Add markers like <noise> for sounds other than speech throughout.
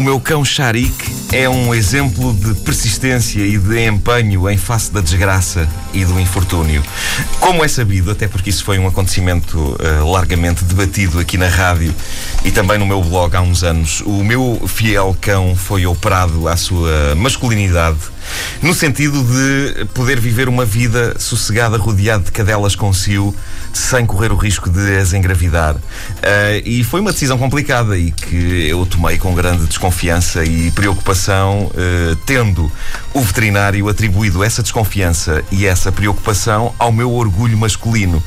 O meu cão Sharik é um exemplo de persistência e de empenho em face da desgraça e do infortúnio. Como é sabido, até porque isso foi um acontecimento uh, largamente debatido aqui na rádio e também no meu blog há uns anos, o meu fiel cão foi operado à sua masculinidade no sentido de poder viver uma vida sossegada, rodeado de cadelas com cio, sem correr o risco de as engravidar. Uh, e foi uma decisão complicada e que eu tomei com grande desconfiança e preocupação, uh, tendo o veterinário atribuído essa desconfiança e essa preocupação ao meu orgulho masculino.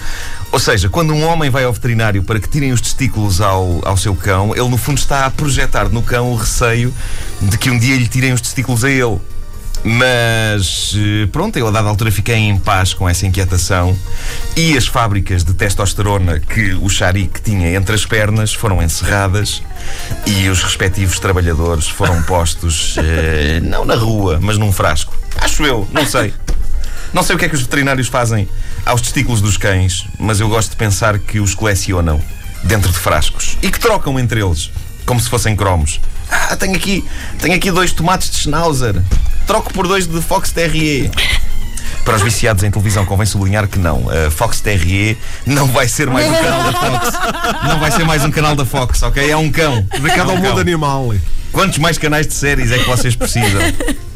Ou seja, quando um homem vai ao veterinário para que tirem os testículos ao, ao seu cão, ele no fundo está a projetar no cão o receio de que um dia lhe tirem os testículos a ele. Mas eh, pronto, eu a dada altura fiquei em paz com essa inquietação e as fábricas de testosterona que o Sharik tinha entre as pernas foram encerradas e os respectivos trabalhadores foram <laughs> postos eh, não na rua, mas num frasco. Acho eu, não sei. Não sei o que é que os veterinários fazem aos testículos dos cães, mas eu gosto de pensar que os colecionam dentro de frascos e que trocam entre eles, como se fossem cromos. Ah, tenho aqui, tenho aqui dois tomates de Schnauzer. Troco por dois de Fox Terrier. Para os viciados em televisão, convém sublinhar que não. A Fox Terrier não vai ser mais um canal da Fox. Não vai ser mais um canal da Fox, ok? É um cão. Dedicado ao É um mundo cão. animal. Quantos mais canais de séries é que vocês precisam?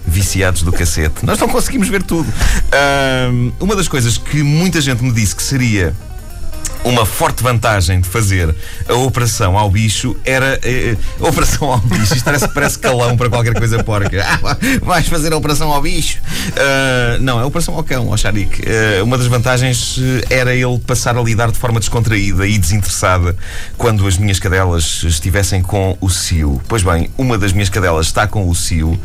Viciados do cacete. Nós não conseguimos ver tudo. Ahm, uma das coisas que muita gente me disse que seria uma forte vantagem de fazer a operação ao bicho era. eh, a operação ao bicho, isto parece, parece calão para qualquer coisa porca. <laughs> Ah, vais fazer a operação ao bicho? Ah, não, é a operação ao cão, ao Sharik. Ah, uma das vantagens eh, era ele passar a lidar de forma descontraída e desinteressada quando as minhas cadelas estivessem com o cio. Pois bem, uma das minhas cadelas está com o cio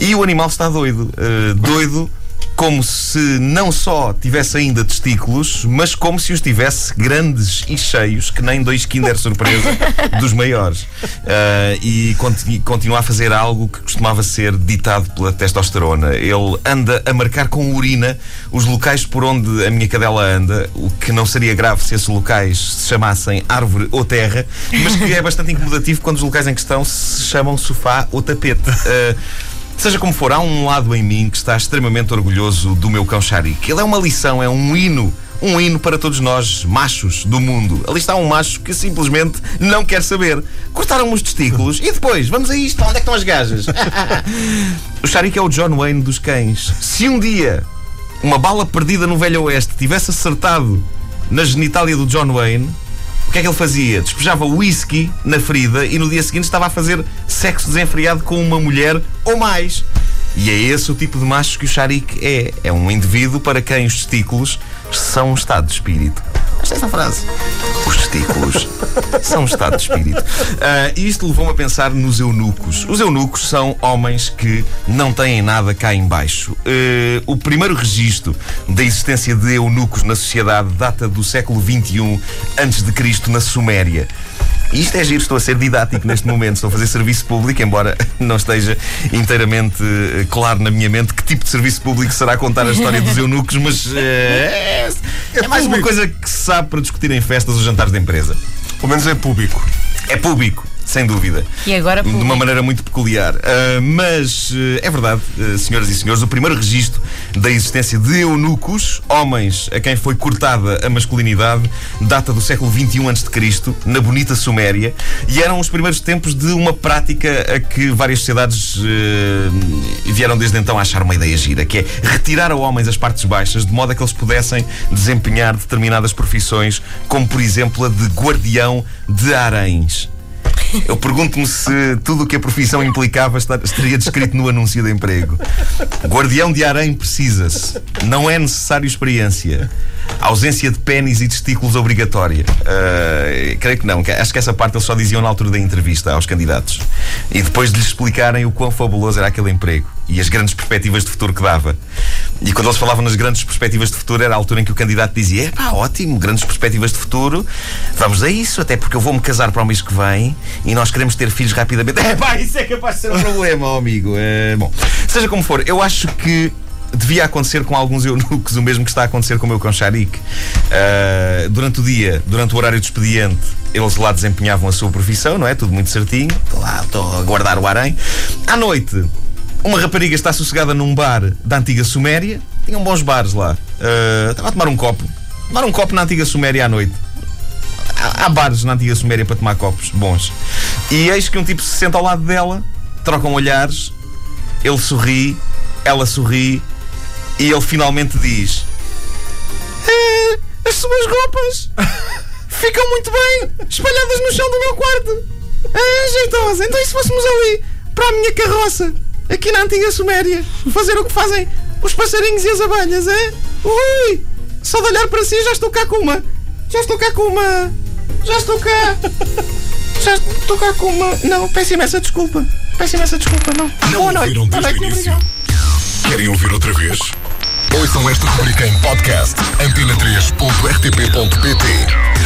e o animal está doido. Ah, doido como se não só tivesse ainda testículos, mas como se os tivesse grandes e cheios, que nem dois Kinder Surpresa <laughs> dos maiores. Ah, e conti- continua a fazer algo que costumava ser ditado pela testosterona. Ele anda a marcar com urina os locais por onde a minha cadela anda, o que não seria grave se esses locais se chamassem árvore ou terra, mas que é bastante incomodativo quando os locais em questão se chamam sofá ou tapete. Ah, Seja como for, há um lado em mim que está extremamente orgulhoso do meu cão Sharik. Ele é uma lição, é um hino. Um hino para todos nós, machos do mundo. Ali está um macho que simplesmente não quer saber. Cortaram os testículos e depois, vamos a isto, onde é que estão as gajas? <laughs> o Sharik é o John Wayne dos cães. Se um dia uma bala perdida no Velho Oeste tivesse acertado na genitália do John Wayne, o que é que ele fazia? Despejava whisky na ferida e no dia seguinte estava a fazer sexo desenfreado com uma mulher ou mais. E é esse o tipo de macho que o Sharik é. É um indivíduo para quem os testículos são um estado de espírito. Esta essa frase. Os testículos são um estado de espírito. Ah, e isto levou-me a pensar nos eunucos. Os eunucos são homens que não têm nada cá em baixo. Eh, o primeiro registro da existência de eunucos na sociedade data do século XXI antes de Cristo na Suméria. E isto é giro, estou a ser didático neste momento, estou a fazer serviço público, embora não esteja inteiramente eh, claro na minha mente que tipo de serviço público será contar a história dos eunucos, mas eh, é, é mais uma coisa que se sabe para discutir em festas ou jantares de empresa. Pelo menos é público. É público, sem dúvida. E agora De uma público. maneira muito peculiar. Ah, mas ah, é verdade, ah, senhoras e senhores, o primeiro registro da existência de eunucos, homens a quem foi cortada a masculinidade, data do século XXI a.C., na bonita Suméria, e eram os primeiros tempos de uma prática a que várias sociedades ah, vieram desde então a achar uma ideia gira, que é retirar a homens as partes baixas, de modo a que eles pudessem desempenhar determinadas profissões, como por exemplo a de guardião de haréns. Eu pergunto-me se tudo o que a profissão implicava estaria descrito no anúncio de emprego. Guardião de harém precisa-se. Não é necessário experiência. Ausência de pênis e testículos obrigatória. Ah, creio que não. Acho que essa parte eles só diziam na altura da entrevista aos candidatos. E depois de lhes explicarem o quão fabuloso era aquele emprego e as grandes perspectivas de futuro que dava. E quando eles falavam nas grandes perspectivas de futuro, era a altura em que o candidato dizia: pá, ótimo, grandes perspectivas de futuro, vamos a isso, até porque eu vou-me casar para o mês que vem e nós queremos ter filhos rapidamente. <laughs> É pá, isso é capaz de ser um <laughs> problema, amigo. É, bom, seja como for, eu acho que devia acontecer com alguns eunucos o mesmo que está a acontecer com o meu concharique. Uh, durante o dia, durante o horário de expediente, eles lá desempenhavam a sua profissão, não é? Tudo muito certinho. Estou lá, estou a guardar o harém. À noite, uma rapariga está sossegada num bar da antiga Suméria. Tinham bons bares lá. Uh, estava a tomar um copo. Tomar um copo na antiga Suméria à noite. Há, há bares na antiga Suméria para tomar copos bons. E eis que um tipo se senta ao lado dela, trocam olhares, ele sorri, ela sorri e ele finalmente diz: "Eh, As suas roupas <laughs> ficam muito bem espalhadas no chão do meu quarto. Ah, jeitosa. Então, e se fôssemos ali para a minha carroça, aqui na antiga Suméria, fazer o que fazem os passarinhos e as abelhas, é? Ui! Só de olhar para si já estou cá com uma. Já estou cá com uma. Já estou cá. Já estou cá com uma. Não, peço imensa desculpa. Peço imensa desculpa, não. Não Boa noite. ouviram Boa noite, obrigado. Querem ouvir outra vez? Ouçam esta rubrica em podcast antena3.rtp.pt